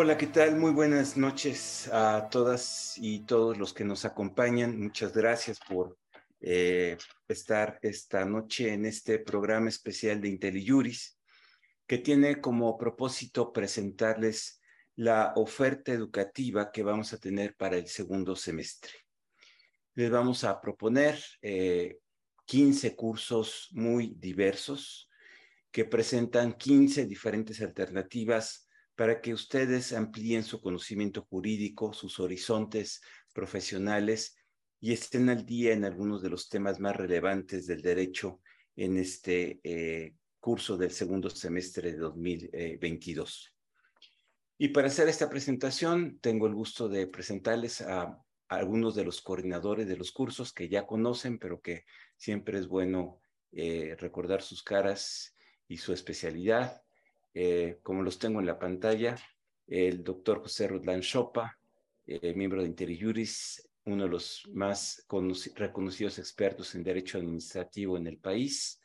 Hola, ¿qué tal? Muy buenas noches a todas y todos los que nos acompañan. Muchas gracias por eh, estar esta noche en este programa especial de IntelliJuris, que tiene como propósito presentarles la oferta educativa que vamos a tener para el segundo semestre. Les vamos a proponer 15 eh, cursos muy diversos que presentan 15 diferentes alternativas para que ustedes amplíen su conocimiento jurídico, sus horizontes profesionales y estén al día en algunos de los temas más relevantes del derecho en este eh, curso del segundo semestre de 2022. Y para hacer esta presentación, tengo el gusto de presentarles a, algunos de los coordinadores de los cursos que ya conocen, pero que siempre es bueno eh, recordar sus caras y su especialidad. Eh, como los tengo en la pantalla, el doctor José Rodlan Chopa, eh, miembro de Interiuris, uno de los más reconocidos expertos en derecho administrativo en el país,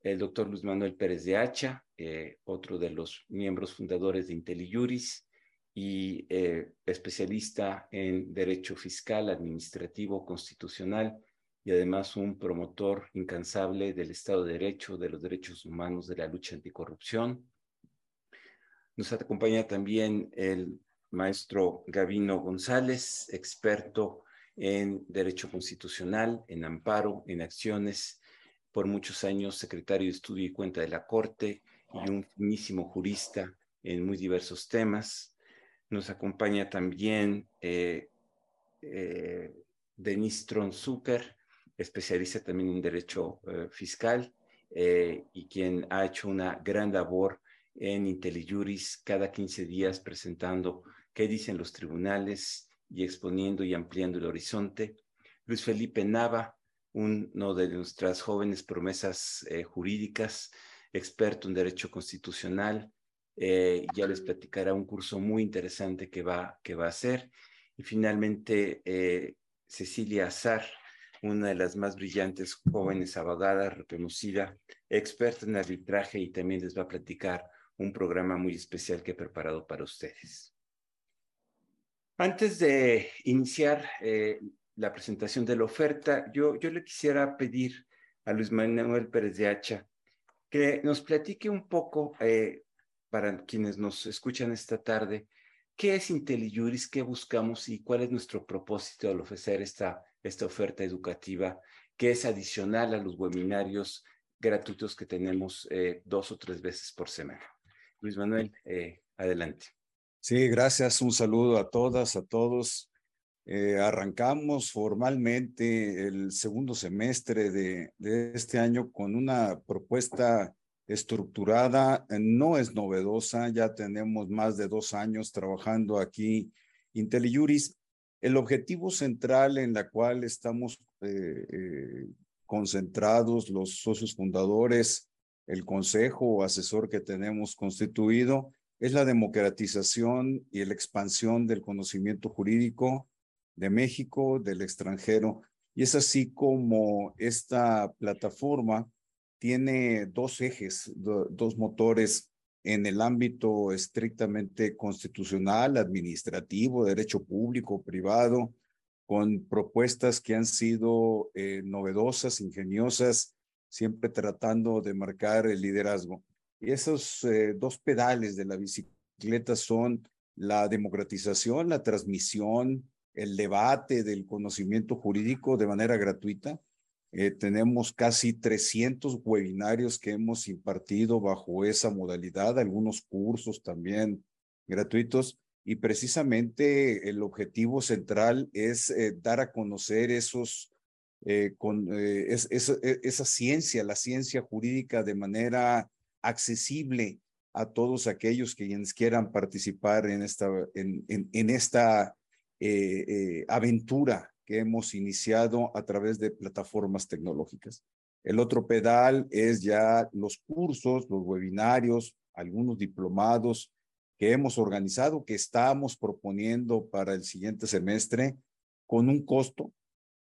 el doctor Luis Manuel Pérez de Hacha, eh, otro de los miembros fundadores de IntelliJuris y especialista en derecho fiscal, administrativo, constitucional y además un promotor incansable del Estado de Derecho, de los derechos humanos, de la lucha anticorrupción. Nos acompaña también el maestro Gavino González, experto en Derecho Constitucional, en amparo, en acciones, por muchos años secretario de Estudio y Cuenta de la Corte y un finísimo jurista en muy diversos temas. Nos acompaña también eh, eh, Denise Tronzucker, especialista también en Derecho eh, Fiscal y quien ha hecho una gran labor en IntelliJuris cada 15 días presentando qué dicen los tribunales y exponiendo y ampliando el horizonte. Luis Felipe Nava, uno de nuestras jóvenes promesas eh, jurídicas, experto en derecho constitucional, eh, ya les platicará un curso muy interesante que va, que va a hacer. Y finalmente, eh, Cecilia Azar, una de las más brillantes jóvenes abogadas, reconocida, experta en arbitraje y también les va a platicar un programa muy especial que he preparado para ustedes. Antes de iniciar eh, la presentación de la oferta, yo, yo le quisiera pedir a Luis Manuel Pérez de Hacha que nos platique un poco, eh, para quienes nos escuchan esta tarde, qué es IntelliJuris, qué buscamos y cuál es nuestro propósito al ofrecer esta, esta oferta educativa que es adicional a los webinarios gratuitos que tenemos eh, dos o tres veces por semana. Luis Manuel, eh, adelante. Sí, gracias. Un saludo a todas, a todos. Eh, arrancamos formalmente el segundo semestre de, de, este año con una propuesta estructurada, no es novedosa, ya tenemos más de dos años trabajando aquí IntelliJuris. El objetivo central en la cual estamos eh, concentrados los socios fundadores el consejo o asesor que tenemos constituido es la democratización y la expansión del conocimiento jurídico de México, del extranjero. Y es así como esta plataforma tiene dos ejes, dos motores en el ámbito estrictamente constitucional, administrativo, derecho público, privado, con propuestas que han sido eh, novedosas, ingeniosas siempre tratando de marcar el liderazgo. Y esos eh, dos pedales de la bicicleta son la democratización, la transmisión, el debate del conocimiento jurídico de manera gratuita. Eh, tenemos casi 300 webinarios que hemos impartido bajo esa modalidad, algunos cursos también gratuitos. Y precisamente el objetivo central es eh, dar a conocer esos eh, con e, esa ciencia, la ciencia jurídica de manera accesible a todos aquellos que quieran participar en esta, en, esta aventura que hemos iniciado a través de plataformas tecnológicas. El otro pedal es ya los cursos, los webinarios, algunos diplomados que hemos organizado, que estamos proponiendo para el siguiente semestre con un costo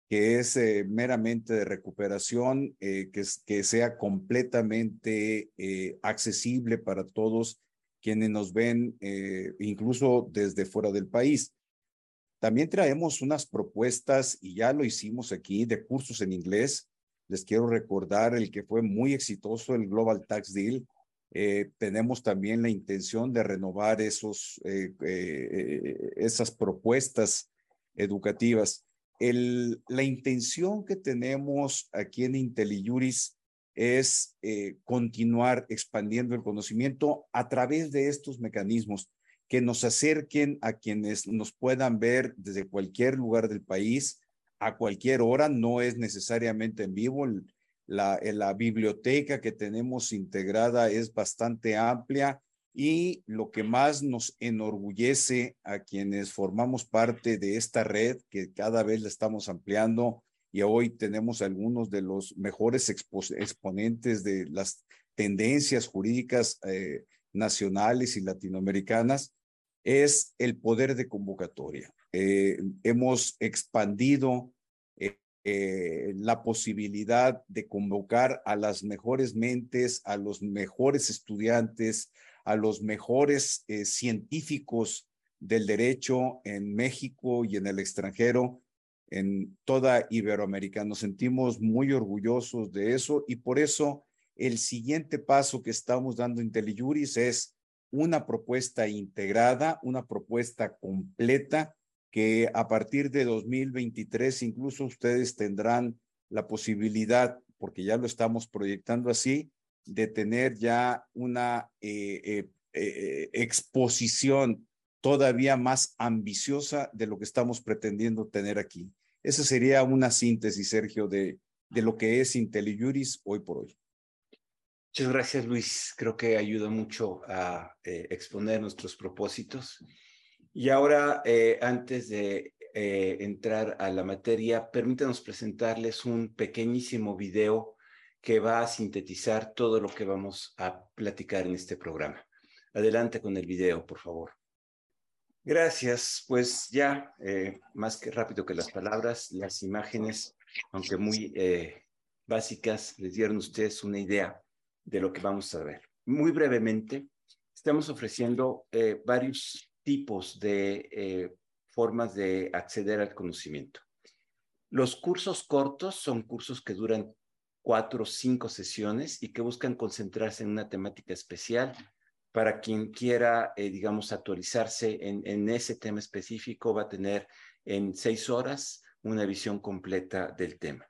que es eh, meramente de recuperación, eh, que, que sea completamente eh, accesible para todos quienes nos ven eh, incluso desde fuera del país. También traemos unas propuestas, y ya lo hicimos aquí, de cursos en inglés. Les quiero recordar el que fue muy exitoso, el Global Tax Deal. Eh, tenemos también la intención de renovar esos, eh, esas propuestas educativas. La intención que tenemos aquí en IntelliJuris es eh, continuar expandiendo el conocimiento a través de estos mecanismos que nos acerquen a quienes nos puedan ver desde cualquier lugar del país a cualquier hora, no es necesariamente en vivo. La, la biblioteca que tenemos integrada es bastante amplia y lo que más nos enorgullece a quienes formamos parte de esta red, que cada vez la estamos ampliando, y hoy tenemos algunos de los mejores exponentes de las tendencias jurídicas eh, nacionales y latinoamericanas, es el poder de convocatoria. Eh, hemos expandido eh, la posibilidad de convocar a las mejores mentes, a los mejores estudiantes, a los mejores científicos del derecho en México y en el extranjero en toda Iberoamérica. Nos sentimos muy orgullosos de eso y por eso el siguiente paso que estamos dando en Intelijuris es una propuesta integrada, una propuesta completa que a partir de 2023 incluso ustedes tendrán la posibilidad, porque ya lo estamos proyectando así, de tener ya una eh, eh, eh, exposición todavía más ambiciosa de lo que estamos pretendiendo tener aquí. Esa sería una síntesis, Sergio, de, de lo que es IntelliJuris hoy por hoy. Muchas gracias, Luis. Creo que ayuda mucho a eh, exponer nuestros propósitos. Y ahora, eh, antes de eh, entrar a la materia, permítanos presentarles un pequeñísimo video que va a sintetizar todo lo que vamos a platicar en este programa. Adelante con el video, por favor. Gracias. Pues ya, más que rápido que las palabras, las imágenes, aunque muy básicas, les dieron ustedes una idea de lo que vamos a ver. Muy brevemente, estamos ofreciendo eh, varios tipos de formas de acceder al conocimiento. Los cursos cortos son cursos que duran cuatro o cinco sesiones y que buscan concentrarse en una temática especial para quien quiera, eh, digamos, actualizarse en, ese tema específico, va a tener en seis horas una visión completa del tema.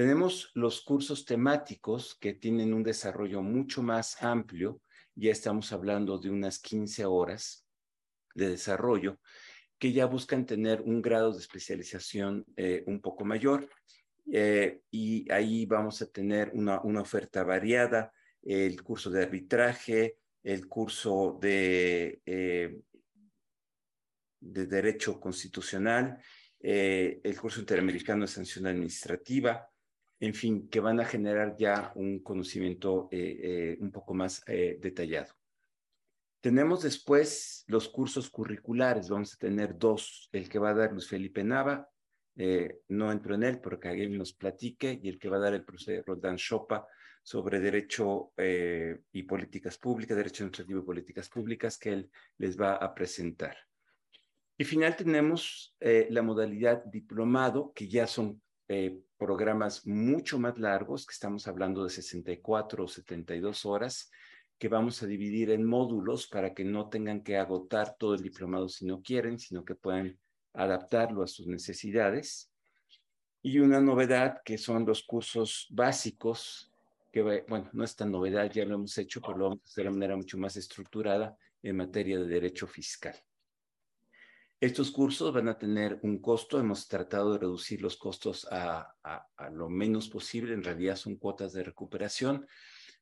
Tenemos los cursos temáticos que tienen un desarrollo mucho más amplio, ya estamos hablando de unas 15 horas de desarrollo, que ya buscan tener un grado de especialización eh, un poco mayor. Eh, y ahí vamos a tener una, una oferta variada, el curso de arbitraje, el curso de, eh, de Derecho Constitucional, el curso interamericano de sanción administrativa, en fin, que van a generar ya un conocimiento eh, un poco más detallado. Tenemos después los cursos curriculares, vamos a tener dos, el que va a dar Luis Felipe Nava, no entro en él, pero que alguien nos platique, y el que va a dar el profesor Roldán Chopa, sobre derecho eh, y políticas públicas, derecho administrativo y políticas públicas que él les va a presentar. Y final tenemos eh, la modalidad diplomado, que ya son eh, programas mucho más largos, que estamos hablando de 64 o 72 horas, que vamos a dividir en módulos para que no tengan que agotar todo el diplomado si no quieren, sino que puedan adaptarlo a sus necesidades. Y una novedad que son los cursos básicos que bueno, no es tan novedad, ya lo hemos hecho, pero lo vamos a hacer de manera mucho más estructurada en materia de derecho fiscal. Estos cursos van a tener un costo, hemos tratado de reducir los costos a, lo menos posible, en realidad son cuotas de recuperación,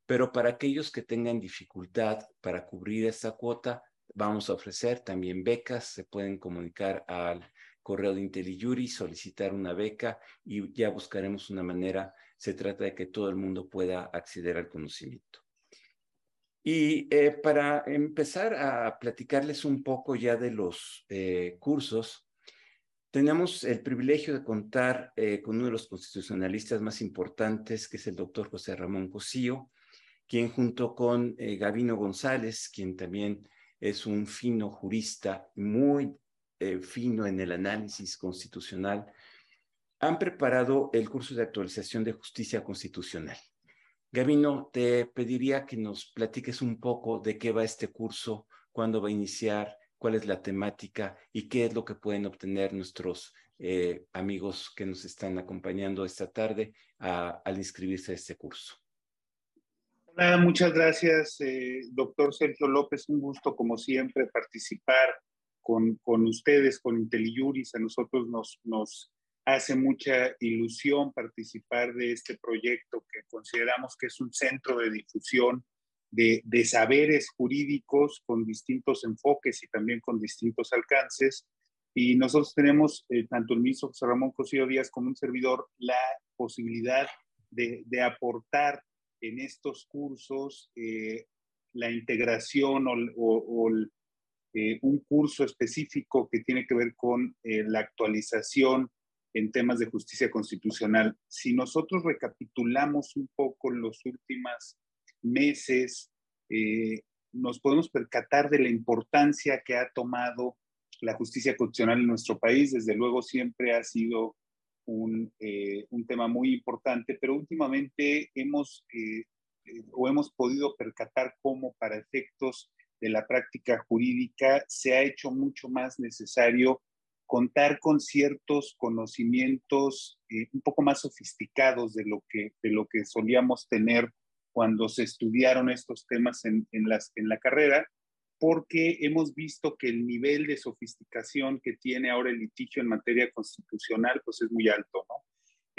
pero para aquellos que tengan dificultad para cubrir esta cuota, vamos a ofrecer también becas, se pueden comunicar al correo de IntelliJury, solicitar una beca y ya buscaremos una manera se trata de que todo el mundo pueda acceder al conocimiento. Y eh, para empezar a platicarles un poco ya de los eh, cursos, tenemos el privilegio de contar eh, con uno de los constitucionalistas más importantes, que es el doctor José Ramón Cosío, quien junto con Gavino González, quien también es un fino jurista, muy fino en el análisis constitucional, han preparado el curso de actualización de justicia constitucional. Gavino, te pediría que nos platiques un poco de qué va este curso, cuándo va a iniciar, cuál es la temática y qué es lo que pueden obtener nuestros eh, amigos que nos están acompañando esta tarde al inscribirse a este curso. Hola, muchas gracias, eh, doctor Sergio López. Un gusto, como siempre, participar con, con ustedes, con IntelliJuris. A nosotros nos, nos hace mucha ilusión participar de este proyecto que consideramos que es un centro de difusión de, de, saberes jurídicos con distintos enfoques y también con distintos alcances. Y nosotros tenemos, eh, tanto el ministro José Ramón Cosío Díaz como un servidor, la posibilidad de, de aportar en estos cursos eh, la integración o, eh, un curso específico que tiene que ver con eh, la actualización en temas de justicia constitucional. Si nosotros recapitulamos un poco los últimos meses, nos podemos percatar de la importancia que ha tomado la justicia constitucional en nuestro país. Desde luego siempre ha sido eh, un, tema muy importante, pero últimamente hemos eh, eh, o hemos podido percatar cómo para efectos de la práctica jurídica se ha hecho mucho más necesario contar con ciertos conocimientos un poco más sofisticados de lo que, de lo que solíamos tener cuando se estudiaron estos temas en, en, las, en la carrera porque hemos visto que el nivel de sofisticación que tiene ahora el litigio en materia constitucional pues es muy alto, ¿no?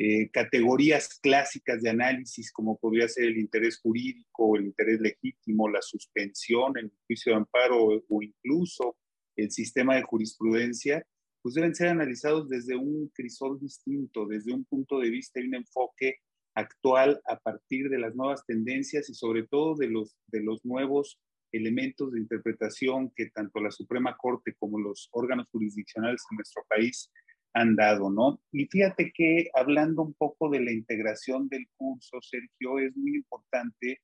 Eh, categorías clásicas de análisis como podría ser el interés jurídico, el interés legítimo, la suspensión, el juicio de amparo o incluso el sistema de jurisprudencia, pues deben ser analizados desde un crisol distinto, desde un punto de vista y un enfoque actual a partir de las nuevas tendencias y sobre todo de los, de los nuevos elementos de interpretación que tanto la Suprema Corte como los órganos jurisdiccionales en nuestro país han dado, ¿no? Y fíjate que hablando un poco de la integración del curso, Sergio, es muy importante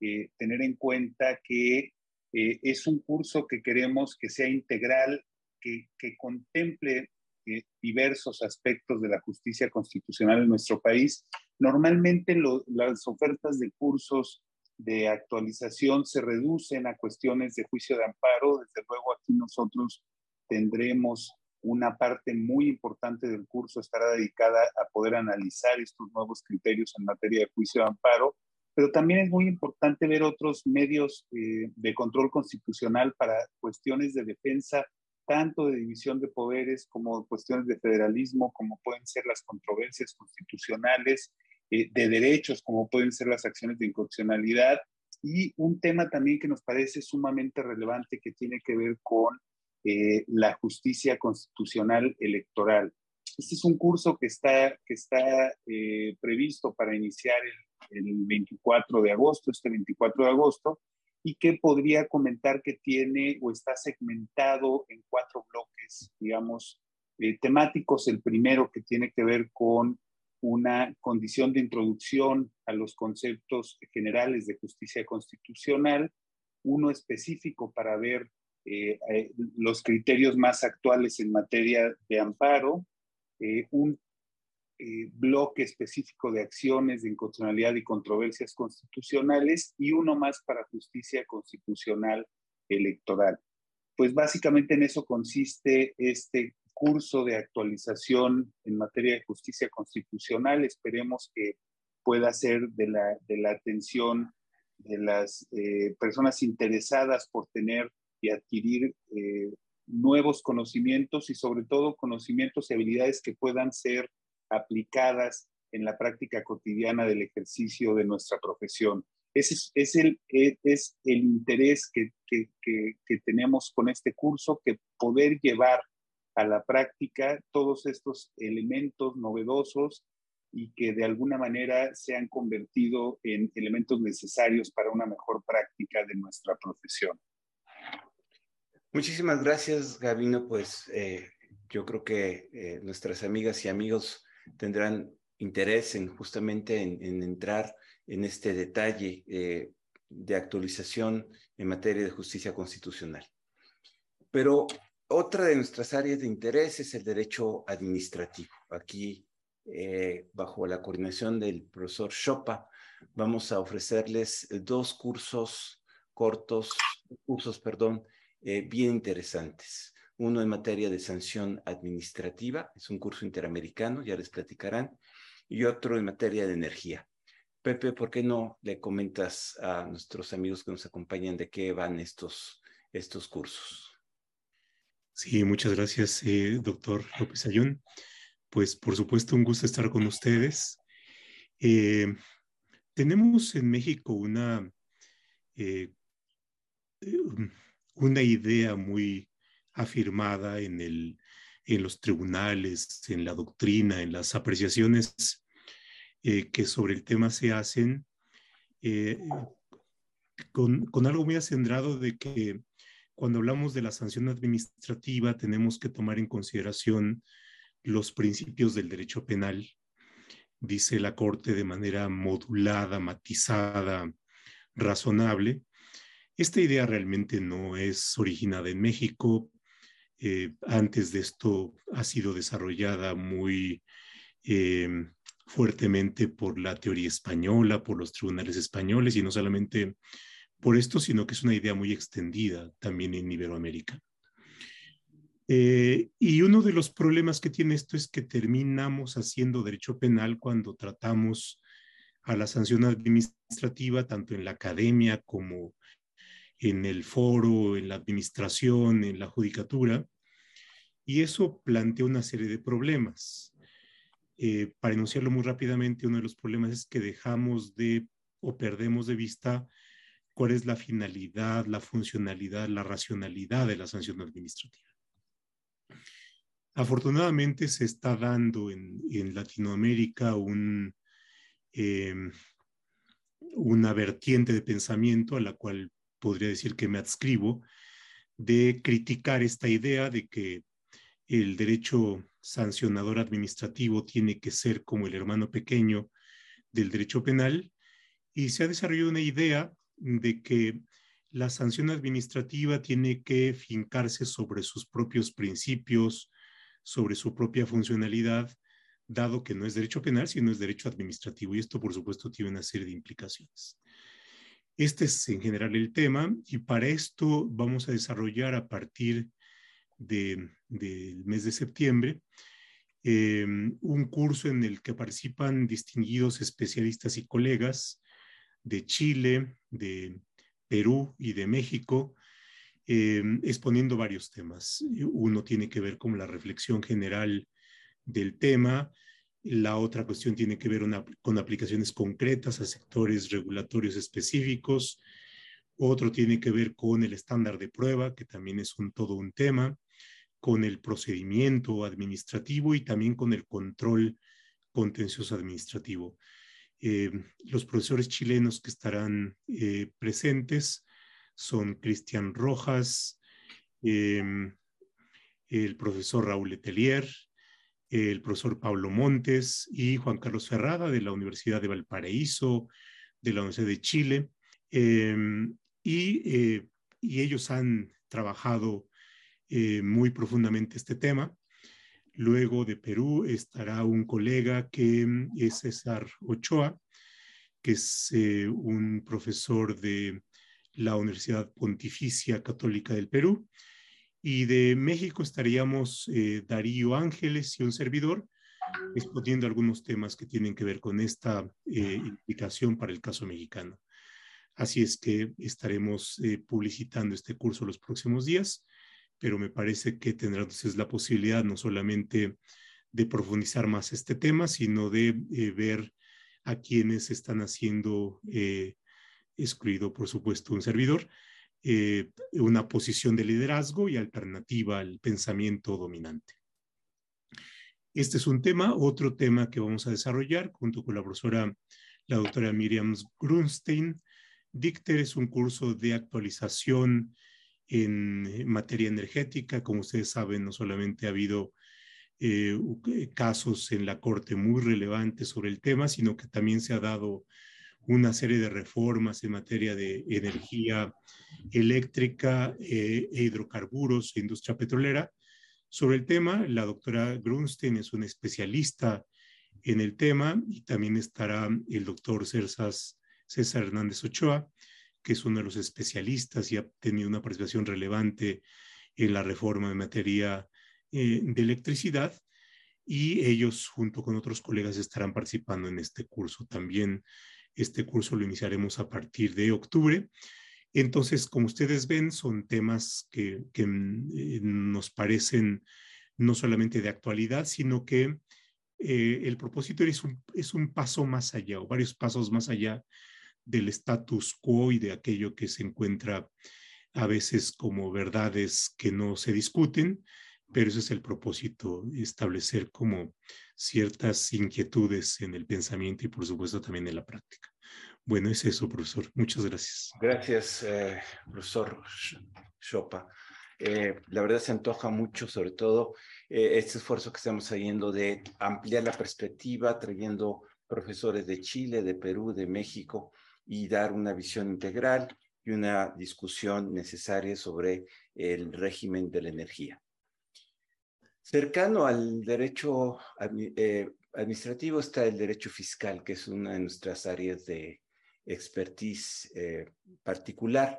eh, tener en cuenta que eh, es un curso que queremos que sea integral, que, contemple eh, diversos aspectos de la justicia constitucional en nuestro país. Normalmente las ofertas de cursos de actualización se reducen a cuestiones de juicio de amparo. Desde luego aquí nosotros tendremos una parte muy importante del curso estará dedicada a poder analizar estos nuevos criterios en materia de juicio de amparo, pero también es muy importante ver otros medios eh, de control constitucional para cuestiones de defensa, tanto de división de poderes como cuestiones de federalismo, como pueden ser las controversias constitucionales, eh, de derechos, como pueden ser las acciones de inconstitucionalidad, y un tema también que nos parece sumamente relevante que tiene que ver con eh, la justicia constitucional electoral. Este es un curso que está, que está eh, previsto para iniciar el, el 24 de agosto, este 24 de agosto, y que podría comentar que tiene o está segmentado en cuatro bloques, digamos, temáticos. El primero que tiene que ver con una condición de introducción a los conceptos generales de justicia constitucional, uno específico para ver eh, eh, los criterios más actuales en materia de amparo, eh, un bloque específico de acciones de inconstitucionalidad y controversias constitucionales y uno más para justicia constitucional electoral. Pues básicamente en eso consiste este curso de actualización en materia de justicia constitucional. Esperemos que pueda ser de la, de la atención de las eh, personas interesadas por tener y adquirir eh, nuevos conocimientos y sobre todo conocimientos y habilidades que puedan ser aplicadas en la práctica cotidiana del ejercicio de nuestra profesión. Ese es, el, es el interés que tenemos con este curso, que poder llevar a la práctica todos estos elementos novedosos y que de alguna manera se han convertido en elementos necesarios para una mejor práctica de nuestra profesión. Muchísimas gracias, Gabino. Pues eh, yo creo que eh, nuestras amigas y amigos tendrán interés en justamente en, entrar en este detalle. Eh, de actualización en materia de justicia constitucional. Pero otra de nuestras áreas de interés es el derecho administrativo. Aquí, eh, bajo la coordinación del profesor Chopa, vamos a ofrecerles dos cursos cortos, cursos, perdón, eh, bien interesantes. Uno en materia de sanción administrativa, es un curso interamericano, ya les platicarán, y otro en materia de energía. Pepe, ¿por qué no le comentas a nuestros amigos que nos acompañan de qué van estos, estos cursos? Sí, muchas gracias, eh, doctor López Ayón. Pues por supuesto, un gusto estar con ustedes. Eh, tenemos en México una, eh, una idea muy afirmada en, el, en los tribunales, en la doctrina, en las apreciaciones que sobre el tema se hacen, con, con, algo muy acendrado de que cuando hablamos de la sanción administrativa, tenemos que tomar en consideración los principios del derecho penal, dice la Corte de manera modulada, matizada, razonable. Esta idea realmente no es originada en México. Eh, antes de esto ha sido desarrollada muy eh, fuertemente por la teoría española, por los tribunales españoles y no solamente por esto, sino que es una idea muy extendida también en Iberoamérica. Eh, y uno de los problemas que tiene esto es que terminamos haciendo derecho penal cuando tratamos a la sanción administrativa, tanto en la academia como en el foro, en la administración, en la judicatura, y eso plantea una serie de problemas. Eh, para enunciarlo muy rápidamente, uno de los problemas es que dejamos de o perdemos de vista cuál es la finalidad, la funcionalidad, la racionalidad de la sanción administrativa. Afortunadamente se está dando en, Latinoamérica em, una vertiente de pensamiento a la cual podría decir que me adscribo, de criticar esta idea de que el derecho sancionador administrativo tiene que ser como el hermano pequeño del derecho penal y se ha desarrollado una idea de que la sanción administrativa tiene que fincarse sobre sus propios principios, sobre su propia funcionalidad, dado que no es derecho penal, sino es derecho administrativo. Y esto, por supuesto, tiene una serie de implicaciones. Este es en general el tema y para esto vamos a desarrollar a partir del mes de septiembre eh, un curso en el que participan distinguidos especialistas y colegas de Chile, de Perú y de México, eh, exponiendo varios temas. Uno tiene que ver con la reflexión general del tema, la otra cuestión tiene que ver con aplicaciones concretas a sectores regulatorios específicos, otro tiene que ver con el estándar de prueba, que también es un, todo un tema, con el procedimiento administrativo y también con el control contencioso administrativo. Eh, los profesores chilenos que estarán eh, presentes son Cristian Rojas, em, el profesor Raúl Letelier, el profesor Pablo Montes y Juan Carlos Ferrada de la Universidad de Valparaíso, de la Universidad de Chile. Em, eh, y, ellos han trabajado muy profundamente este tema. Luego de Perú estará un colega que mm, es César Ochoa, que es eh, un profesor de la Universidad Pontificia Católica del Perú. Y de México estaríamos eh, Darío Ángeles y un servidor exponiendo algunos temas que tienen que ver con esta eh, implicación para el caso mexicano. Así es que estaremos publicitando este curso los próximos días pero me parece que tendrá entonces la posibilidad no solamente de profundizar más este tema, sino de eh, ver a quienes están haciendo, eh, excluido por supuesto un servidor, eh, una posición de liderazgo y alternativa al pensamiento dominante. Este es un tema. Otro tema que vamos a desarrollar junto con la profesora, la doctora Miriam Grunstein. Dicter es un curso de actualización en eh, materia energética. Como ustedes saben, no solamente ha habido eh, casos en la Corte muy relevantes sobre el tema, sino que también se ha dado una serie de reformas en materia de energía eléctrica eh, e hidrocarburos e industria petrolera. Sobre el tema, la doctora Grunstein es una especialista en el tema y también estará el doctor César Hernández Ochoa, que es uno de los especialistas y ha tenido una participación relevante en la reforma en materia eh, de electricidad y ellos junto con otros colegas estarán participando en este curso. También este curso lo iniciaremos a partir de octubre. Entonces, como ustedes ven, son temas que, mm, eh, nos parecen no solamente de actualidad, sino que eh, el propósito es un, es un paso más allá o varios pasos más allá del status quo y de aquello que se encuentra a veces como verdades que no se discuten, pero ese es el propósito, establecer como ciertas inquietudes en el pensamiento y por supuesto también en la práctica. Bueno, es eso, profesor. Muchas gracias. Gracias, eh, profesor Chopa. Eh, la verdad se antoja mucho, sobre todo eh, este esfuerzo que estamos haciendo de ampliar la perspectiva, trayendo profesores de Chile, de Perú, de México y dar una visión integral y una discusión necesaria sobre el régimen de la energía. Cercano al derecho administrativo está el derecho fiscal, que es una de nuestras áreas de expertise eh, particular.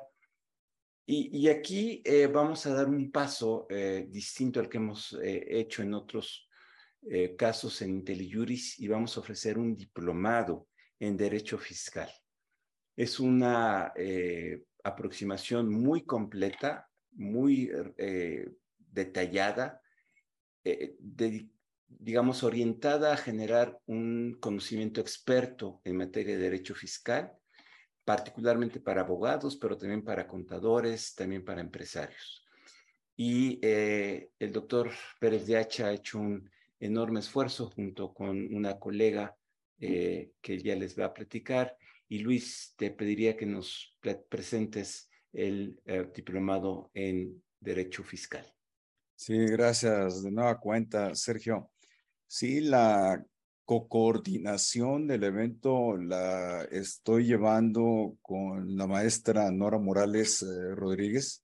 Y, aquí eh, vamos a dar un paso eh, distinto al que hemos hecho en otros casos en IntelliJuris y vamos a ofrecer un diplomado en Derecho Fiscal. Es una aproximación muy completa, muy detallada, digamos, orientada a generar un conocimiento experto en materia de derecho fiscal, particularmente para abogados, pero también para contadores, también para empresarios. Y eh, el doctor Pérez de Hacha ha hecho un enorme esfuerzo junto con una colega eh, que ya les va a platicar. Y Luis, te pediría que nos presentes el eh, diplomado en Derecho Fiscal. Sí, gracias de nueva cuenta, Sergio. Sí, la coordinación del evento la estoy llevando con la maestra Nora Morales eh, Rodríguez,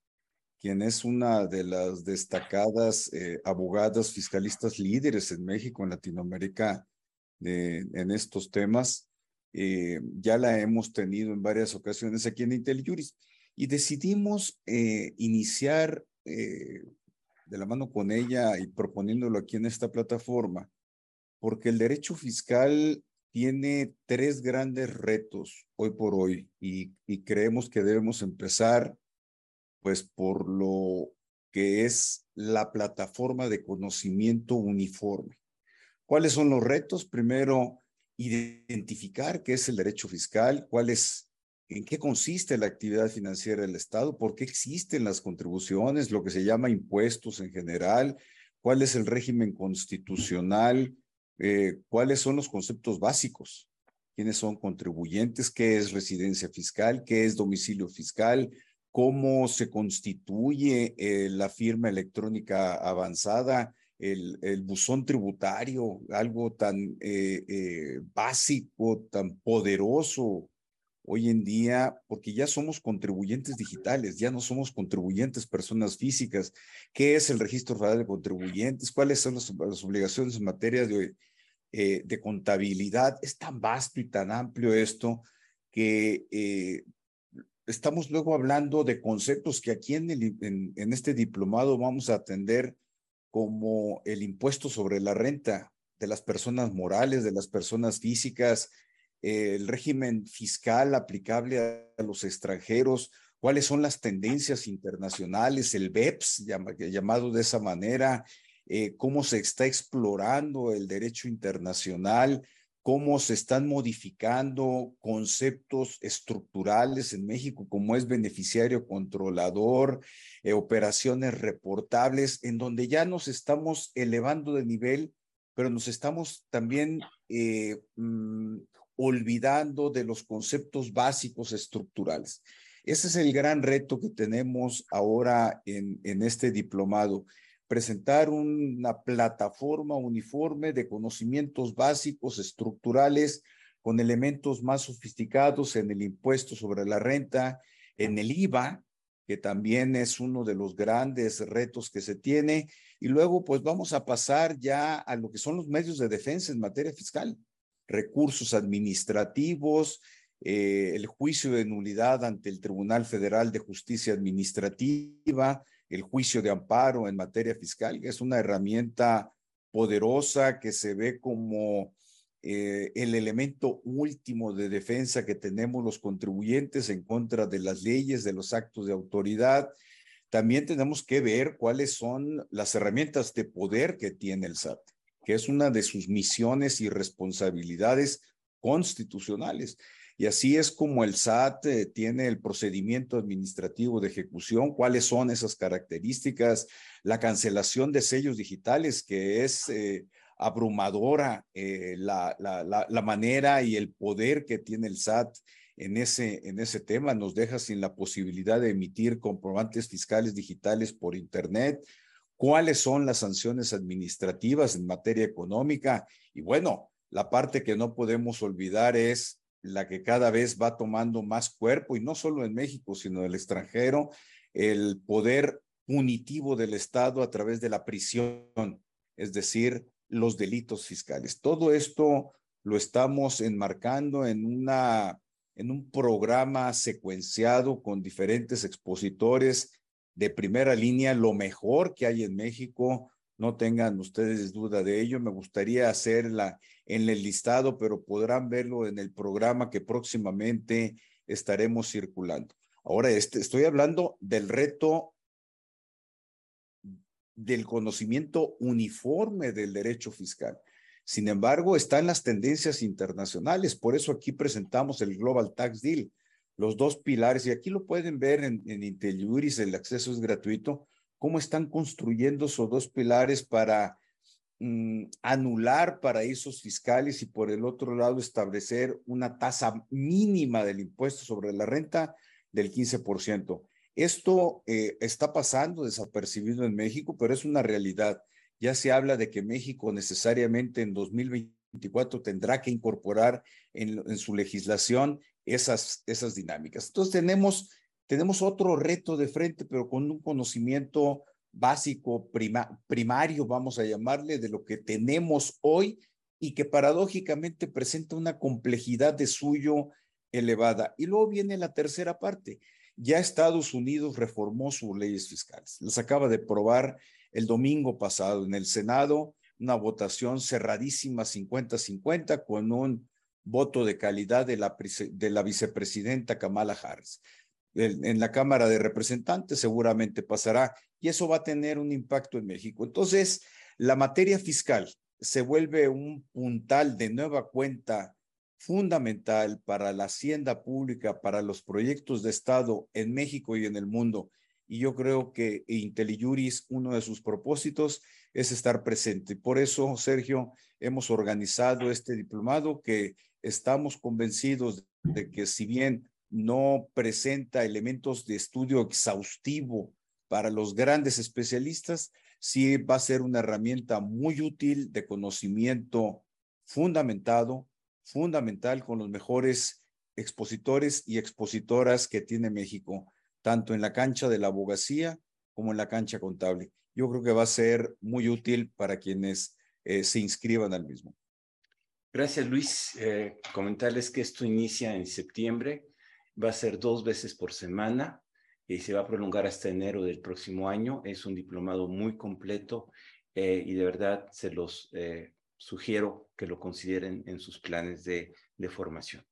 quien es una de las destacadas eh, abogadas fiscalistas líderes en México, en Latinoamérica, en estos temas. Eh, ya la hemos tenido en varias ocasiones aquí en IntelliJuris y decidimos iniciar de la mano con ella y proponiéndolo aquí en esta plataforma, porque el derecho fiscal tiene tres grandes retos hoy por hoy y, creemos que debemos empezar pues por lo que es la plataforma de conocimiento uniforme. ¿Cuáles son los retos? Primero, identificar qué es el derecho fiscal, cuáles en qué consiste la actividad financiera del Estado, por qué existen las contribuciones, lo que se llama impuestos en general, cuál es el régimen constitucional, eh, cuáles son los conceptos básicos, quiénes son contribuyentes, qué es residencia fiscal, qué es domicilio fiscal, cómo se constituye eh, la firma electrónica avanzada, el, buzón tributario, algo tan eh, básico, tan poderoso hoy en día, porque ya somos contribuyentes digitales, ya no somos contribuyentes personas físicas. ¿Qué es el registro federal de contribuyentes? ¿Cuáles son las, obligaciones en materia de, eh, de, contabilidad? Es tan vasto y tan amplio esto que eh, estamos luego hablando de conceptos que aquí en, el, en, en este diplomado vamos a atender como el impuesto sobre la renta de las personas morales, de las personas físicas, el régimen fiscal aplicable a los extranjeros, cuáles son las tendencias internacionales, el BEPS, llamado de esa manera, eh, cómo se está explorando el derecho internacional, cómo se están modificando conceptos estructurales en México, como es beneficiario controlador, eh, operaciones reportables, en donde ya nos estamos elevando de nivel, pero nos estamos también eh, mm, olvidando de los conceptos básicos estructurales. Ese es el gran reto que tenemos ahora en, este diplomado, presentar una plataforma uniforme de conocimientos básicos estructurales con elementos más sofisticados en el impuesto sobre la renta, en el IVA, que también es uno de los grandes retos que se tiene. Y luego, pues vamos a pasar ya a lo que son los medios de defensa en materia fiscal, recursos administrativos, eh, el juicio de nulidad ante el Tribunal Federal de Justicia Administrativa, el juicio de amparo en materia fiscal, que es una herramienta poderosa que se ve como eh, el elemento último de defensa que tenemos los contribuyentes en contra de las leyes, de los actos de autoridad. También tenemos que ver cuáles son las herramientas de poder que tiene el SAT, que es una de sus misiones y responsabilidades constitucionales. Y así es como el SAT eh, tiene el procedimiento administrativo de ejecución, cuáles son esas características, la cancelación de sellos digitales, que es eh, abrumadora eh, la, la, la, manera y el poder que tiene el SAT en ese, en ese tema. Nos deja sin la posibilidad de emitir comprobantes fiscales digitales por Internet. ¿Cuáles son las sanciones administrativas en materia económica? Y bueno, la parte que no podemos olvidar es la que cada vez va tomando más cuerpo, y no solo en México, sino en el extranjero, el poder punitivo del Estado a través de la prisión, es decir, los delitos fiscales. Todo esto lo estamos enmarcando en una en un programa secuenciado con diferentes expositores de primera línea, lo mejor que hay en México, no tengan ustedes duda de ello. Me gustaría hacerla en el listado, pero podrán verlo en el programa que próximamente estaremos circulando. Ahora, este, estoy hablando del reto del conocimiento uniforme del derecho fiscal. Sin embargo, están las tendencias internacionales. Por eso aquí presentamos el Global Tax Deal, los dos pilares, y aquí lo pueden ver en, en IntelliUris, el acceso es gratuito, cómo están construyendo esos dos pilares para mm, anular paraísos fiscales y por el otro lado establecer una tasa mínima del impuesto sobre la renta del 15%. Esto eh, está pasando desapercibido en México, pero es una realidad. Ya se habla de que México necesariamente en 2024 tendrá que incorporar en, su legislación esas, esas dinámicas. Entonces tenemos, tenemos otro reto de frente, pero con un conocimiento básico, primario, vamos a llamarle, de lo que tenemos hoy y que paradójicamente presenta una complejidad de suyo elevada. Y luego viene la tercera parte ya Estados Unidos reformó sus leyes fiscales. Las acaba de probar el domingo pasado en el Senado, una votación cerradísima 50-50 con un voto de calidad de la, de la vicepresidenta Kamala Harris. En la Cámara de Representantes seguramente pasará y eso va a tener un impacto en México. Entonces, la materia fiscal se vuelve un puntal de nueva cuenta fundamental para la hacienda pública, para los proyectos de Estado en México y en el mundo. Y yo creo que IntelliJuris, uno de sus propósitos es estar presente. Por eso, Sergio, hemos organizado este diplomado que estamos convencidos de que si bien no presenta elementos de estudio exhaustivo para los grandes especialistas, sí va a ser una herramienta muy útil de conocimiento fundamentado fundamental con los mejores expositores y expositoras que tiene México, tanto en la cancha de la abogacía como en la cancha contable. Yo creo que va a ser muy útil para quienes eh, se inscriban al mismo. Gracias, Luis. Eh, comentarles que esto inicia en septiembre, va a ser dos veces por semana y se va a prolongar hasta enero del próximo año. Es un diplomado muy completo eh, y de verdad se los sugiero que lo consideren en sus planes de, formación.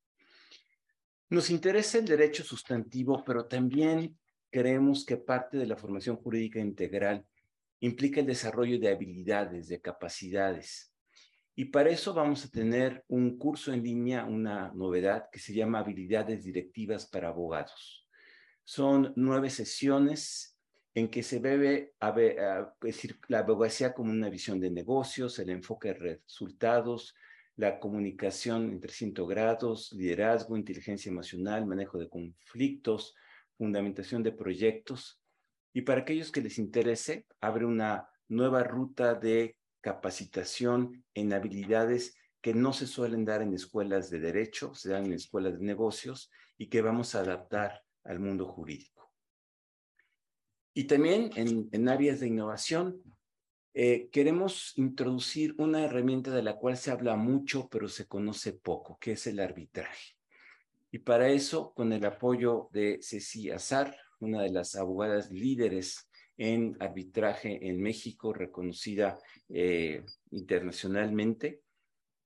Nos interesa el derecho sustantivo, pero también creemos que parte de la formación jurídica integral implica el desarrollo de habilidades, de capacidades. Y para eso vamos a tener un curso en línea, una novedad que se llama Habilidades Directivas para Abogados. Son nueve sesiones en que se debe decir, la abogacía como una visión de negocios, el enfoque de resultados, la comunicación en 300 grados, liderazgo, inteligencia emocional, manejo de conflictos, fundamentación de proyectos. Y para aquellos que les interese, abre una nueva ruta de capacitación en habilidades que no se suelen dar en escuelas de derecho, se dan en escuelas de negocios y que vamos a adaptar al mundo jurídico. Y también en, áreas de innovación, eh, queremos introducir una herramienta de la cual se habla mucho, pero se conoce poco, que es el arbitraje. Y para eso, con el apoyo de Ceci Azar, una de las abogadas líderes en arbitraje en México, reconocida eh, internacionalmente,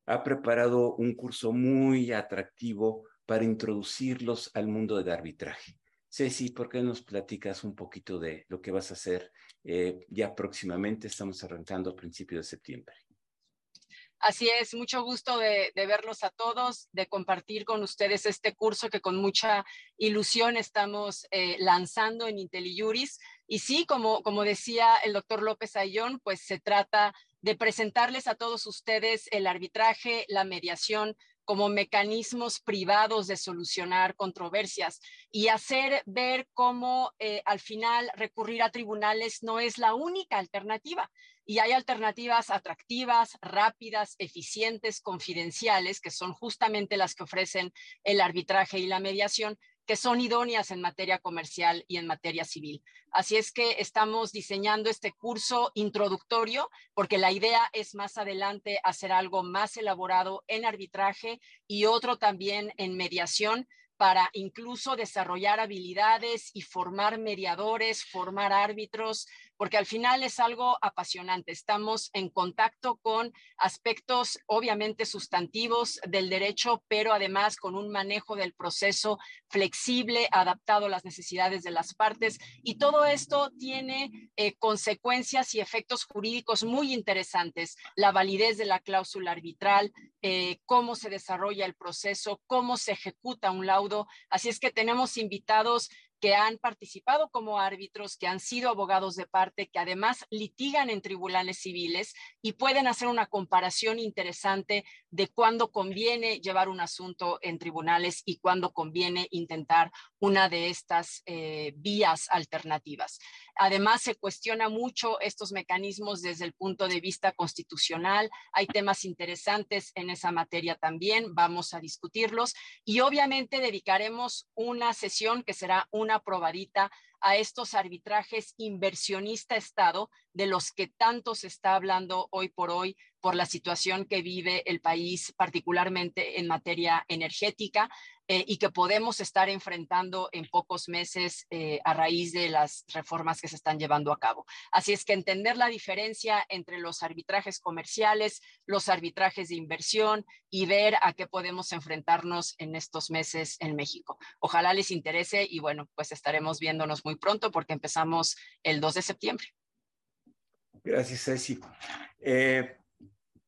ha preparado un curso muy atractivo para introducirlos al mundo del arbitraje. Ceci, ¿por qué nos platicas un poquito de lo que vas a hacer eh, ya próximamente? Estamos arrancando a principios de septiembre. Así es, mucho gusto de, verlos a todos, de compartir con ustedes este curso que con mucha ilusión estamos eh, lanzando en IntelliJuris. Y sí, como, como decía el doctor López Ayón, pues se trata de presentarles a todos ustedes el arbitraje, la mediación, como mecanismos privados de solucionar controversias y hacer ver cómo eh, al final recurrir a tribunales no es la única alternativa. Y hay alternativas atractivas, rápidas, eficientes, confidenciales, que son justamente las que ofrecen el arbitraje y la mediación, que son idóneas en materia comercial y en materia civil. Así es que estamos diseñando este curso introductorio porque la idea es más adelante hacer algo más elaborado en arbitraje y otro también en mediación para incluso desarrollar habilidades y formar mediadores, formar árbitros, porque al final es algo apasionante. Estamos en contacto con aspectos obviamente sustantivos del derecho, pero además con un manejo del proceso flexible, adaptado a las necesidades de las partes. Y todo esto tiene eh, consecuencias y efectos jurídicos muy interesantes. La validez de la cláusula arbitral, eh, cómo se desarrolla el proceso, cómo se ejecuta un laudo. Así es que tenemos invitados que han participado como árbitros, que han sido abogados de parte, que además litigan en tribunales civiles y pueden hacer una comparación interesante de cuándo conviene llevar un asunto en tribunales y cuándo conviene intentar una de estas eh, vías alternativas. Además, se cuestiona mucho estos mecanismos desde el punto de vista constitucional. Hay temas interesantes en esa materia también. Vamos a discutirlos y obviamente dedicaremos una sesión que será una probadita a estos arbitrajes inversionista-Estado de los que tanto se está hablando hoy por hoy por la situación que vive el país, particularmente en materia energética, eh, y que podemos estar enfrentando en pocos meses eh, a raíz de las reformas que se están llevando a cabo. Así es que entender la diferencia entre los arbitrajes comerciales, los arbitrajes de inversión y ver a qué podemos enfrentarnos en estos meses en México. Ojalá les interese y bueno, pues estaremos viéndonos muy pronto porque empezamos el 2 de septiembre. Gracias, Ceci. Eh,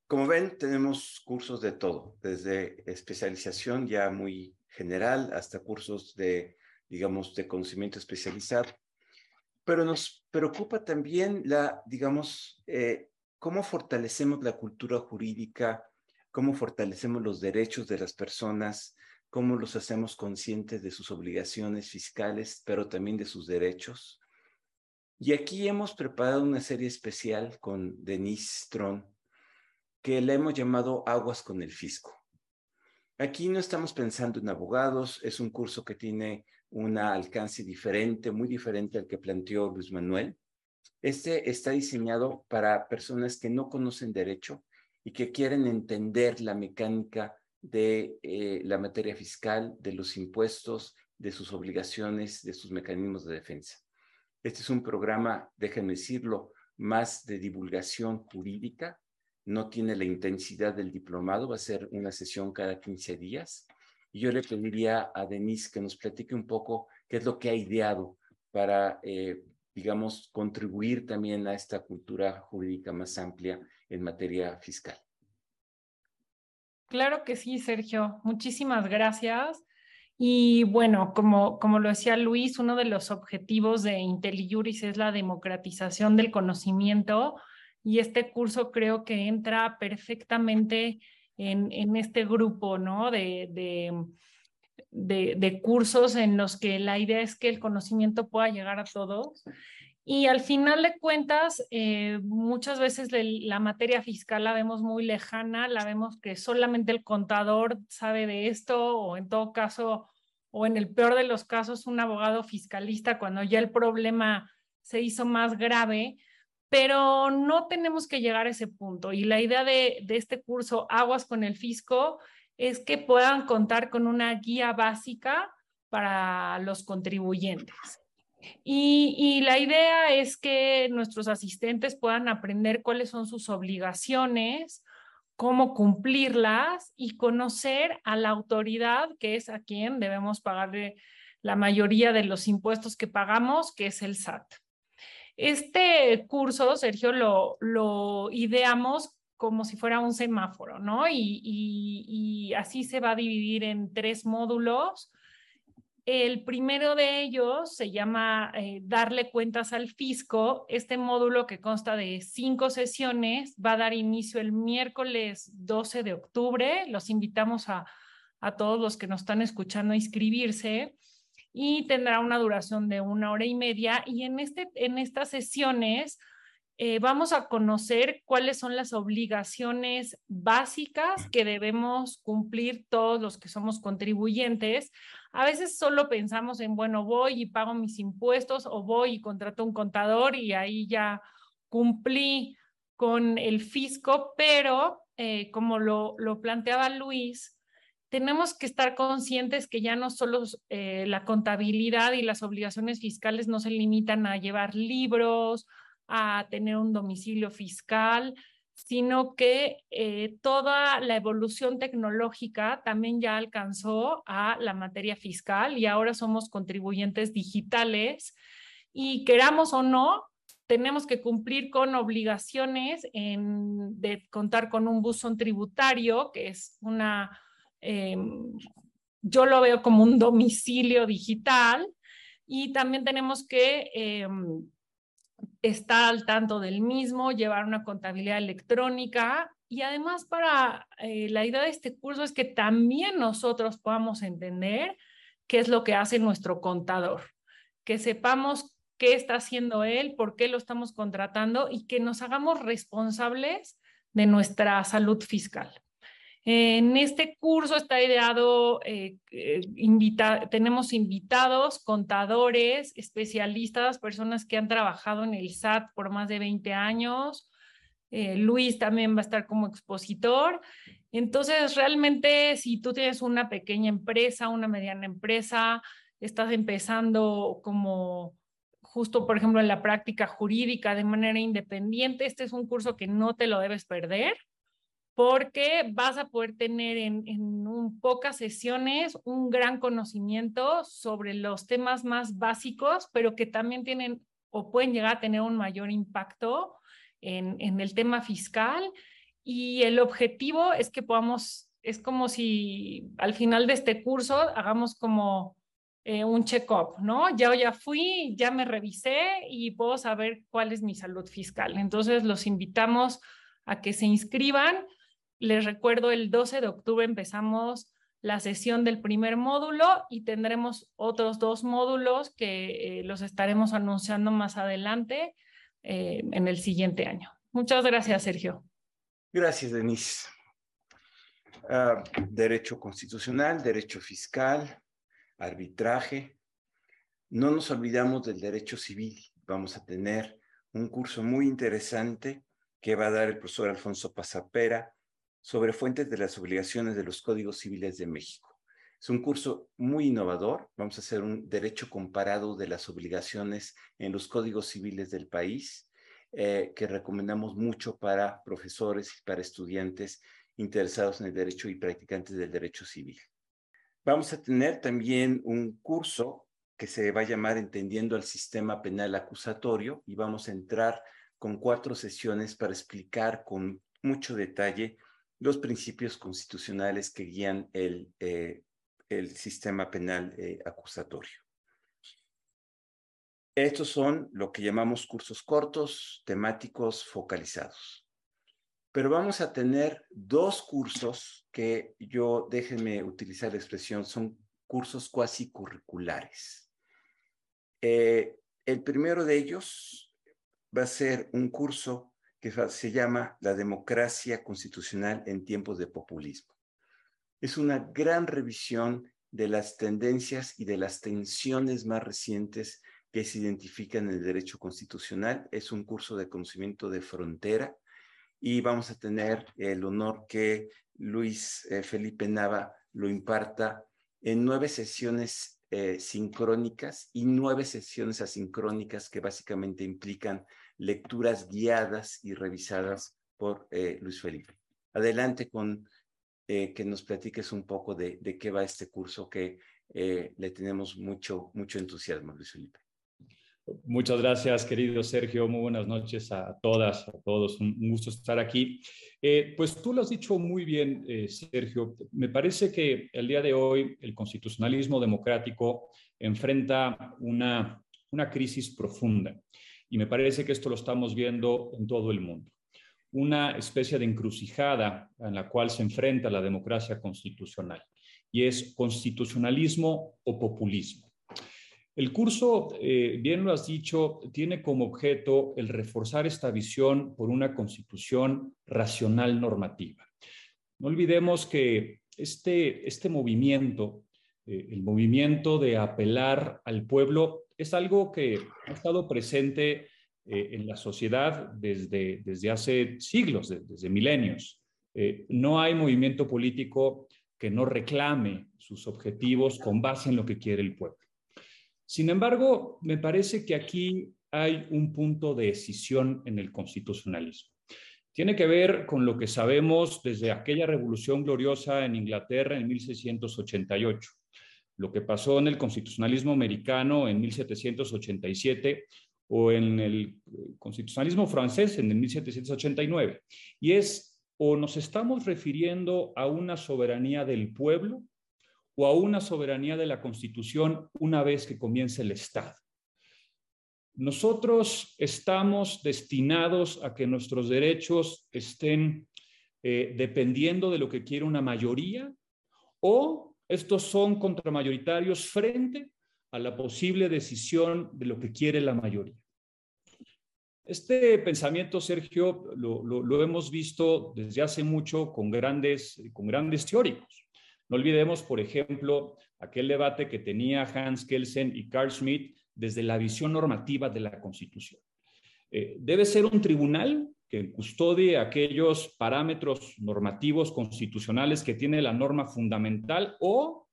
como ven, tenemos cursos de todo, desde especialización ya muy general hasta cursos de, digamos, de conocimiento especializado. Pero nos preocupa también la, digamos, eh, cómo fortalecemos la cultura jurídica, cómo fortalecemos los derechos de las personas, cómo los hacemos conscientes de sus obligaciones fiscales, pero también de sus derechos. Y aquí hemos preparado una serie especial con Denise Tron, que la hemos llamado Aguas con el Fisco. Aquí no estamos pensando en abogados, es un curso que tiene un alcance diferente, muy diferente al que planteó Luis Manuel. Este está diseñado para personas que no conocen derecho y que quieren entender la mecánica de eh, la materia fiscal, de los impuestos, de sus obligaciones, de sus mecanismos de defensa. Este es un programa, déjenme decirlo, más de divulgación jurídica, no tiene la intensidad del diplomado, va a ser una sesión cada 15 días. Y yo le pediría a Denise que nos platique un poco qué es lo que ha ideado para, eh, digamos, contribuir también a esta cultura jurídica más amplia en materia fiscal. Claro que sí, Sergio. Muchísimas gracias. Y bueno, como, como lo decía Luis, uno de los objetivos de IntelliJuris es la democratización del conocimiento y este curso creo que entra perfectamente en, en este grupo, ¿no? De, de, de, cursos en los que la idea es que el conocimiento pueda llegar a todos. Y al final de cuentas, eh, muchas veces la materia fiscal la vemos muy lejana, la vemos que solamente el contador sabe de esto o en todo caso, o en el peor de los casos, un abogado fiscalista cuando ya el problema se hizo más grave, pero no tenemos que llegar a ese punto. Y la idea de, este curso Aguas con el Fisco es que puedan contar con una guía básica para los contribuyentes. Y, la idea es que nuestros asistentes puedan aprender cuáles son sus obligaciones, cómo cumplirlas y conocer a la autoridad, que es a quien debemos pagarle la mayoría de los impuestos que pagamos, que es el SAT. Este curso, Sergio, lo, ideamos como si fuera un semáforo, ¿no? Y, así se va a dividir en tres módulos el primero de ellos se llama eh, Darle cuentas al fisco. Este módulo que consta de cinco sesiones va a dar inicio el miércoles 12 de octubre. Los invitamos a, todos los que nos están escuchando a inscribirse y tendrá una duración de una hora y media. Y en, este, en estas sesiones eh, vamos a conocer cuáles son las obligaciones básicas que debemos cumplir todos los que somos contribuyentes. A veces solo pensamos en, bueno, voy y pago mis impuestos o voy y contrato un contador y ahí ya cumplí con el fisco, pero eh, como lo, lo, planteaba Luis, tenemos que estar conscientes que ya no solo eh, la contabilidad y las obligaciones fiscales no se limitan a llevar libros, a tener un domicilio fiscal, sino que eh, toda la evolución tecnológica también ya alcanzó a la materia fiscal y ahora somos contribuyentes digitales. Y queramos o no, tenemos que cumplir con obligaciones de contar con un buzón tributario, que es una, em, yo lo veo como un domicilio digital, y también tenemos que em, estar al tanto del mismo, llevar una contabilidad electrónica y además para eh, la idea de este curso es que también nosotros podamos entender qué es lo que hace nuestro contador, que sepamos qué está haciendo él, por qué lo estamos contratando y que nos hagamos responsables de nuestra salud fiscal. En este curso está ideado, eh, eh, tenemos invitados, contadores, especialistas, personas que han trabajado en el SAT por más de 20 años. Eh, Luis también va a estar como expositor. Entonces, realmente, si tú tienes una pequeña empresa, una mediana empresa, estás empezando como justo, por ejemplo, en la práctica jurídica de manera independiente, este es un curso que no te lo debes perder porque vas a poder tener en, un, pocas sesiones un gran conocimiento sobre los temas más básicos, pero que también tienen o pueden llegar a tener un mayor impacto en, en el tema fiscal. Y el objetivo es que podamos, es como si al final de este curso hagamos como eh, un check-up, ¿no? Ya, ya fui, ya me revisé y puedo saber cuál es mi salud fiscal. Entonces los invitamos a que se inscriban. Les recuerdo, el 12 de octubre empezamos la sesión del primer módulo y tendremos otros dos módulos que eh, los estaremos anunciando más adelante eh, en el siguiente año. Muchas gracias, Sergio. Gracias, Denise. Ah, derecho constitucional, derecho fiscal, arbitraje. No nos olvidamos del derecho civil. Vamos a tener un curso muy interesante que va a dar el profesor Alfonso Pasapera sobre fuentes de las obligaciones de los códigos civiles de México. Es un curso muy innovador. Vamos a hacer un derecho comparado de las obligaciones en los códigos civiles del país, eh, que recomendamos mucho para profesores y para estudiantes interesados en el derecho y practicantes del derecho civil. Vamos a tener también un curso que se va a llamar Entendiendo el Sistema Penal Acusatorio y vamos a entrar con cuatro sesiones para explicar con mucho detalle los principios constitucionales que guían el, eh, el sistema penal eh, acusatorio. Estos son lo que llamamos cursos cortos, temáticos, focalizados. Pero vamos a tener dos cursos que yo, déjenme utilizar la expresión, son cursos cuasi curriculares. Eh, el primero de ellos va a ser un curso que se llama La democracia constitucional en tiempos de populismo. Es una gran revisión de las tendencias y de las tensiones más recientes que se identifican en el derecho constitucional. Es un curso de conocimiento de frontera y vamos a tener el honor que Luis eh, Felipe Nava lo imparta en nueve sesiones eh, sincrónicas y nueve sesiones asincrónicas que básicamente implican lecturas guiadas y revisadas por eh, Luis Felipe. Adelante con que nos platiques un poco de, de, qué va este curso que le tenemos mucho, mucho entusiasmo, Luis Felipe. Muchas gracias, querido Sergio. Muy buenas noches a todas, a todos. Un gusto estar aquí. Eh, pues tú lo has dicho muy bien, eh, Sergio. Me parece que el día de hoy el constitucionalismo democrático enfrenta una, una crisis profunda. Y me parece que esto lo estamos viendo en todo el mundo. Una especie de encrucijada en la cual se enfrenta la democracia constitucional. Y es constitucionalismo o populismo. El curso, eh, bien lo has dicho, tiene como objeto el reforzar esta visión por una constitución racional normativa. No olvidemos que este, este movimiento, eh, el movimiento de apelar al pueblo, es algo que ha estado presente eh, en la sociedad desde, desde hace siglos, desde milenios. no hay movimiento político que no reclame sus objetivos con base en lo que quiere el pueblo. Sin embargo, me parece que aquí hay un punto de decisión en el constitucionalismo. Tiene que ver con lo que sabemos desde aquella revolución gloriosa en Inglaterra en 1688, lo que pasó en el constitucionalismo americano en 1787 o en el constitucionalismo francés en el 1789. Y es o nos estamos refiriendo a una soberanía del pueblo o a una soberanía de la Constitución una vez que comience el Estado. Nosotros estamos destinados a que nuestros derechos estén eh, dependiendo de lo que quiere una mayoría o estos son contramayoritarios frente a la posible decisión de lo que quiere la mayoría. Este pensamiento, Sergio, lo, lo hemos visto desde hace mucho con grandes, con grandes teóricos. No olvidemos, por ejemplo, aquel debate que tenía Hans Kelsen y Carl Schmitt desde la visión normativa de la Constitución. Eh, debe ser un tribunal que custodie aquellos parámetros normativos constitucionales que tiene la norma fundamental o,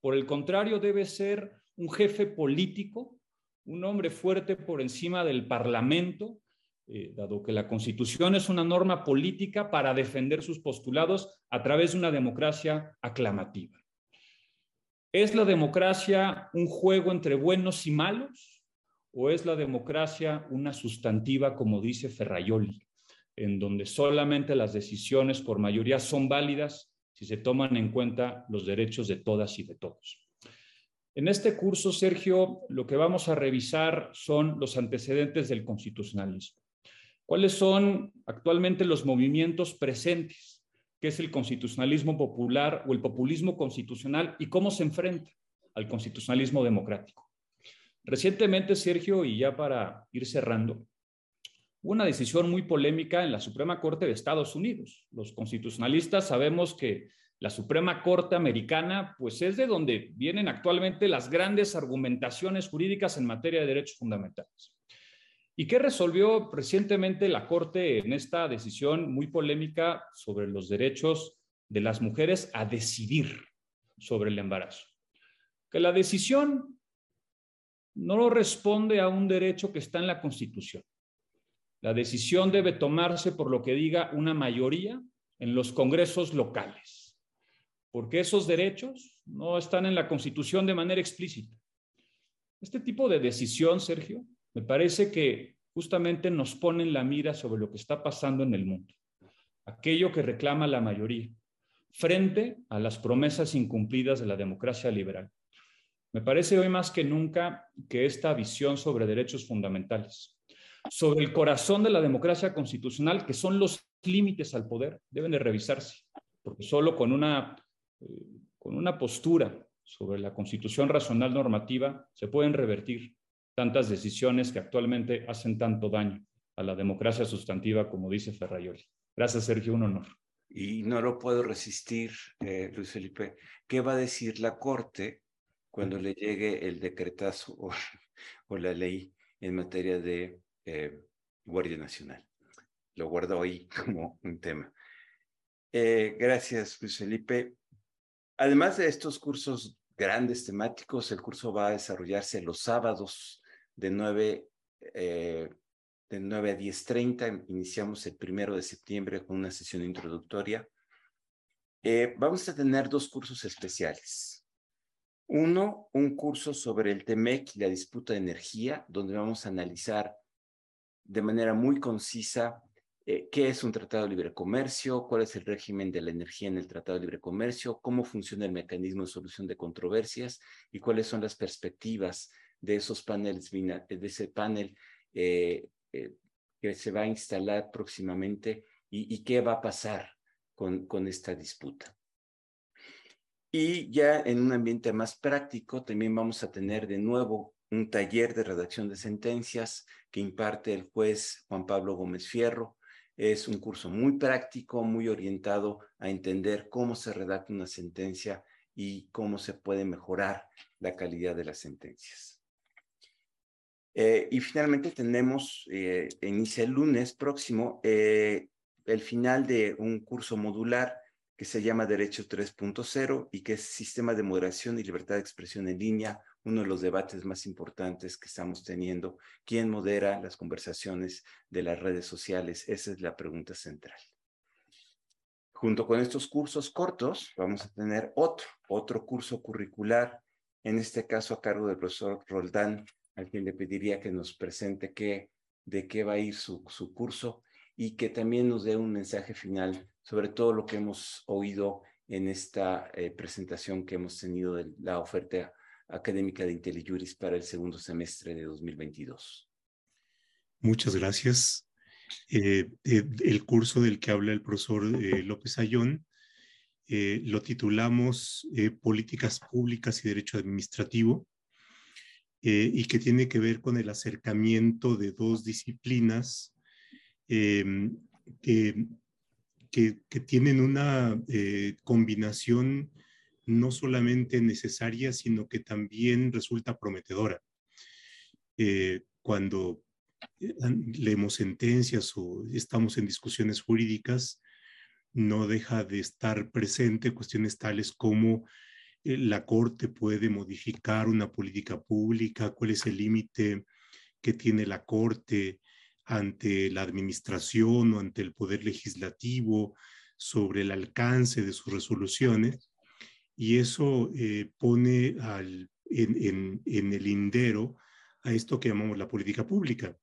por el contrario, debe ser un jefe político, un hombre fuerte por encima del Parlamento, eh, dado que la Constitución es una norma política para defender sus postulados a través de una democracia aclamativa. ¿Es la democracia un juego entre buenos y malos? ¿O es la democracia una sustantiva, como dice Ferraioli, en donde solamente las decisiones por mayoría son válidas si se toman en cuenta los derechos de todas y de todos? En este curso, Sergio, lo que vamos a revisar son los antecedentes del constitucionalismo. ¿Cuáles son actualmente los movimientos presentes? ¿Qué es el constitucionalismo popular o el populismo constitucional y cómo se enfrenta al constitucionalismo democrático? Recientemente, Sergio, y ya para ir cerrando, una decisión muy polémica en la Suprema Corte de Estados Unidos. Los constitucionalistas sabemos que la Suprema Corte americana, pues es de donde vienen actualmente las grandes argumentaciones jurídicas en materia de derechos fundamentales. ¿Y qué resolvió recientemente la Corte en esta decisión muy polémica sobre los derechos de las mujeres a decidir sobre el embarazo? Que la decisión no responde a un derecho que está en la Constitución. La decisión debe tomarse por lo que diga una mayoría en los congresos locales, porque esos derechos no están en la Constitución de manera explícita. Este tipo de decisión, Sergio, me parece que justamente nos ponen la mira sobre lo que está pasando en el mundo, aquello que reclama la mayoría, frente a las promesas incumplidas de la democracia liberal. Me parece hoy más que nunca que esta visión sobre derechos fundamentales, sobre el corazón de la democracia constitucional, que son los límites al poder, deben de revisarse, porque solo con una, eh, con una postura sobre la constitución racional normativa se pueden revertir tantas decisiones que actualmente hacen tanto daño a la democracia sustantiva, como dice Ferrayoli. Gracias, Sergio, un honor. Y no lo puedo resistir, eh, Luis Felipe. ¿Qué va a decir la Corte cuando le llegue el decretazo o, la ley en materia de eh, Guardia Nacional? Lo guardo ahí como un tema. Eh, gracias, Luis Felipe. Además de estos cursos grandes temáticos, el curso va a desarrollarse los sábados de 9, eh, de 9 a 10.30. Iniciamos el primero de septiembre con una sesión introductoria. Vamos a tener dos cursos especiales. Uno, un curso sobre el TEMEC y la disputa de energía, donde vamos a analizar de manera muy concisa eh, qué es un tratado de libre comercio, cuál es el régimen de la energía en el tratado de libre comercio, cómo funciona el mecanismo de solución de controversias y cuáles son las perspectivas de esos paneles, de ese panel eh, eh, que se va a instalar próximamente y, qué va a pasar con, con esta disputa. Y ya en un ambiente más práctico, también vamos a tener de nuevo un taller de redacción de sentencias que imparte el juez Juan Pablo Gómez Fierro, es un curso muy práctico, muy orientado a entender cómo se redacta una sentencia y cómo se puede mejorar la calidad de las sentencias. Eh, y finalmente tenemos, eh, inicia el lunes próximo, eh, el final de un curso modular que se llama Derecho 3.0 y que es Sistema de Moderación y Libertad de Expresión en Línea, uno de los debates más importantes que estamos teniendo. ¿Quién modera las conversaciones de las redes sociales? Esa es la pregunta central. Junto con estos cursos cortos, vamos a tener otro, otro curso curricular, en este caso a cargo del profesor Roldán, al quien le pediría que nos presente qué, de qué va a ir su, su curso y que también nos dé un mensaje final sobre todo lo que hemos oído en esta eh, presentación que hemos tenido de la oferta académica de IntelliJuris para el segundo semestre de 2022. Muchas gracias. Eh, eh, el curso del que habla el profesor López Ayón lo titulamos Políticas Públicas y Derecho Administrativo y que tiene que ver con el acercamiento de dos disciplinas em, que que, tienen una eh, combinación no solamente necesaria, sino que también resulta prometedora. Eh, cuando eh, leemos sentencias o estamos en discusiones jurídicas, no deja de estar presente cuestiones tales como la Corte puede modificar una política pública, cuál es el límite que tiene la Corte ante la administración o ante el poder legislativo sobre el alcance de sus resoluciones y eso eh, pone al, en, el lindero a esto que llamamos la política pública.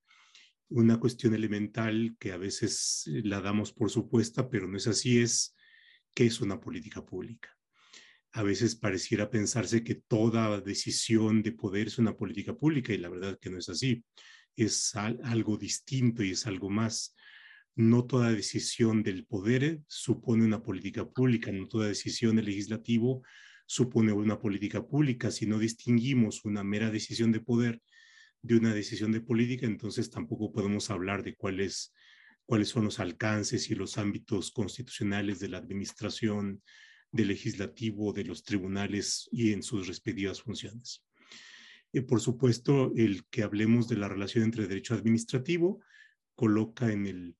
Una cuestión elemental que a veces la damos por supuesta, pero no es así, es qué es una política pública. A veces pareciera pensarse que toda decisión de poder es una política pública y la verdad que no es así es algo distinto y es algo más. No toda decisión del poder supone una política pública, no toda decisión del legislativo supone una política pública. Si no distinguimos una mera decisión de poder de una decisión de política, entonces tampoco podemos hablar de cuáles, son los alcances y los ámbitos constitucionales de la administración, del legislativo, de los tribunales y en sus respectivas funciones. Eh, por supuesto, el que hablemos de la relación entre derecho administrativo coloca en el,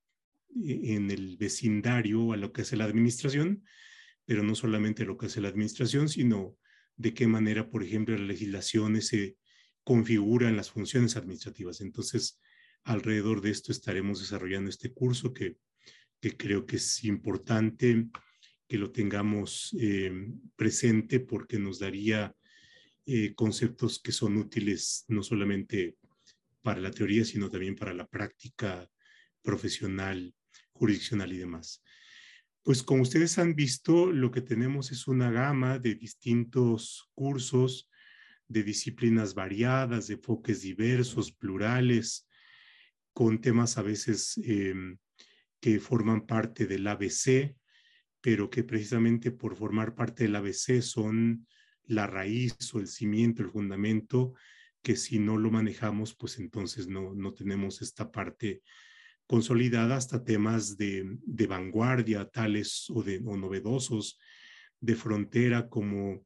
en el vecindario a lo que hace la administración, pero no solamente lo que hace la administración, sino de qué manera, por ejemplo, las legislaciones se configuran las funciones administrativas. Entonces, alrededor de esto estaremos desarrollando este curso que, que creo que es importante que lo tengamos eh, presente porque nos daría eh, conceptos que son útiles no solamente para la teoría, sino también para la práctica profesional, jurisdiccional y demás. Pues como ustedes han visto, lo que tenemos es una gama de distintos cursos, de disciplinas variadas, de enfoques diversos, plurales, con temas a veces em, que forman parte del ABC, pero que precisamente por formar parte del ABC son la raíz o el cimiento, el fundamento que si no lo manejamos, pues entonces no, no tenemos esta parte consolidada hasta temas de, vanguardia, tales o, de, o novedosos, de frontera, como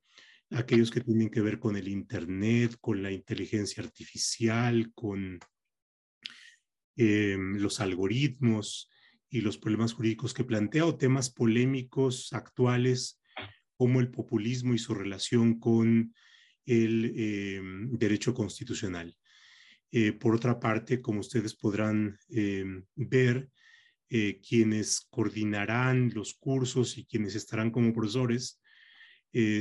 aquellos que tienen que ver con el Internet, con la inteligencia artificial, con eh, los algoritmos y los problemas jurídicos que plantea, o temas polémicos actuales como el populismo y su relación con el eh, derecho constitucional. Eh, por otra parte, como ustedes podrán ver, quienes coordinarán los cursos y quienes estarán como profesores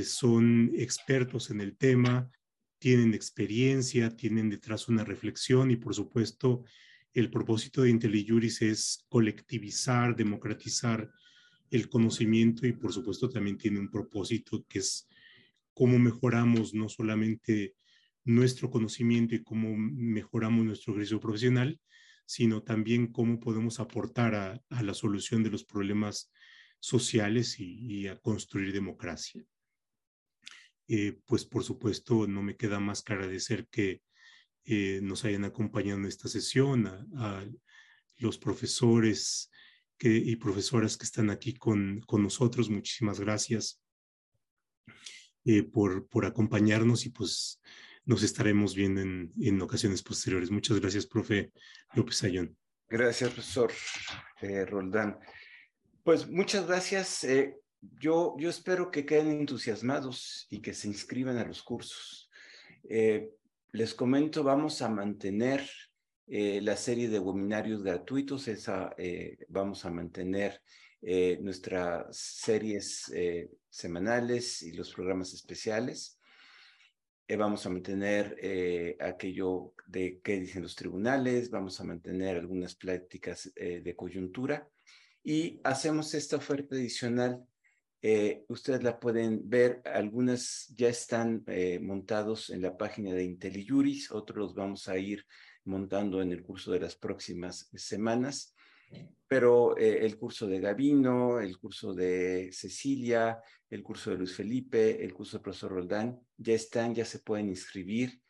son expertos en el tema, tienen experiencia, tienen detrás una reflexión y por supuesto el propósito de IntelliJuris es colectivizar, democratizar el conocimiento y por supuesto también tiene un propósito que es cómo mejoramos no solamente nuestro conocimiento y cómo mejoramos nuestro ejercicio profesional, sino también cómo podemos aportar a, la solución de los problemas sociales y, a construir democracia. Eh, pues por supuesto no me queda más que agradecer que eh, nos hayan acompañado en esta sesión, a, los profesores y profesoras que están aquí con, con nosotros. Muchísimas gracias eh, por, por acompañarnos y pues nos estaremos viendo en, ocasiones posteriores. Muchas gracias, profe López Ayón. Gracias, profesor eh, Roldán. Pues muchas gracias. yo, yo espero que queden entusiasmados y que se inscriban a los cursos. Les comento, vamos a mantener eh, la serie de webinarios gratuitos, esa, eh, vamos a mantener eh, nuestras series semanales y los programas especiales. Vamos a mantener aquello de qué dicen los tribunales, vamos a mantener algunas pláticas de coyuntura y hacemos esta oferta adicional. Eh, ustedes la pueden ver, algunas ya están eh, montados en la página de IntelliJuris, otros los vamos a ir montando en el curso de las próximas semanas, pero eh, el curso de Gavino, el curso de Cecilia, el curso de Luis Felipe, el curso del profesor Roldán, ya están, ya se pueden inscribir,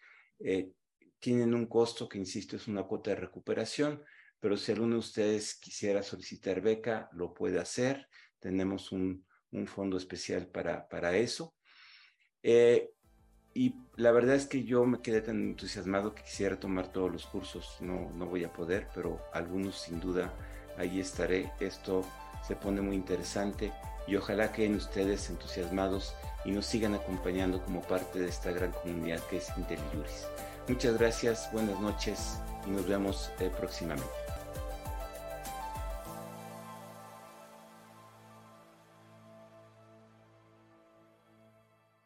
tienen un costo que, insisto, es una cuota de recuperación, pero si alguno de ustedes quisiera solicitar beca, lo puede hacer. Tenemos un, un fondo especial para, para eso. Eh, y la verdad es que yo me quedé tan entusiasmado que quisiera tomar todos los cursos. No, no voy a poder, pero algunos sin duda ahí estaré. Esto se pone muy interesante y ojalá queden ustedes entusiasmados y nos sigan acompañando como parte de esta gran comunidad que es IntelliJuris. Muchas gracias, buenas noches y nos vemos eh, próximamente.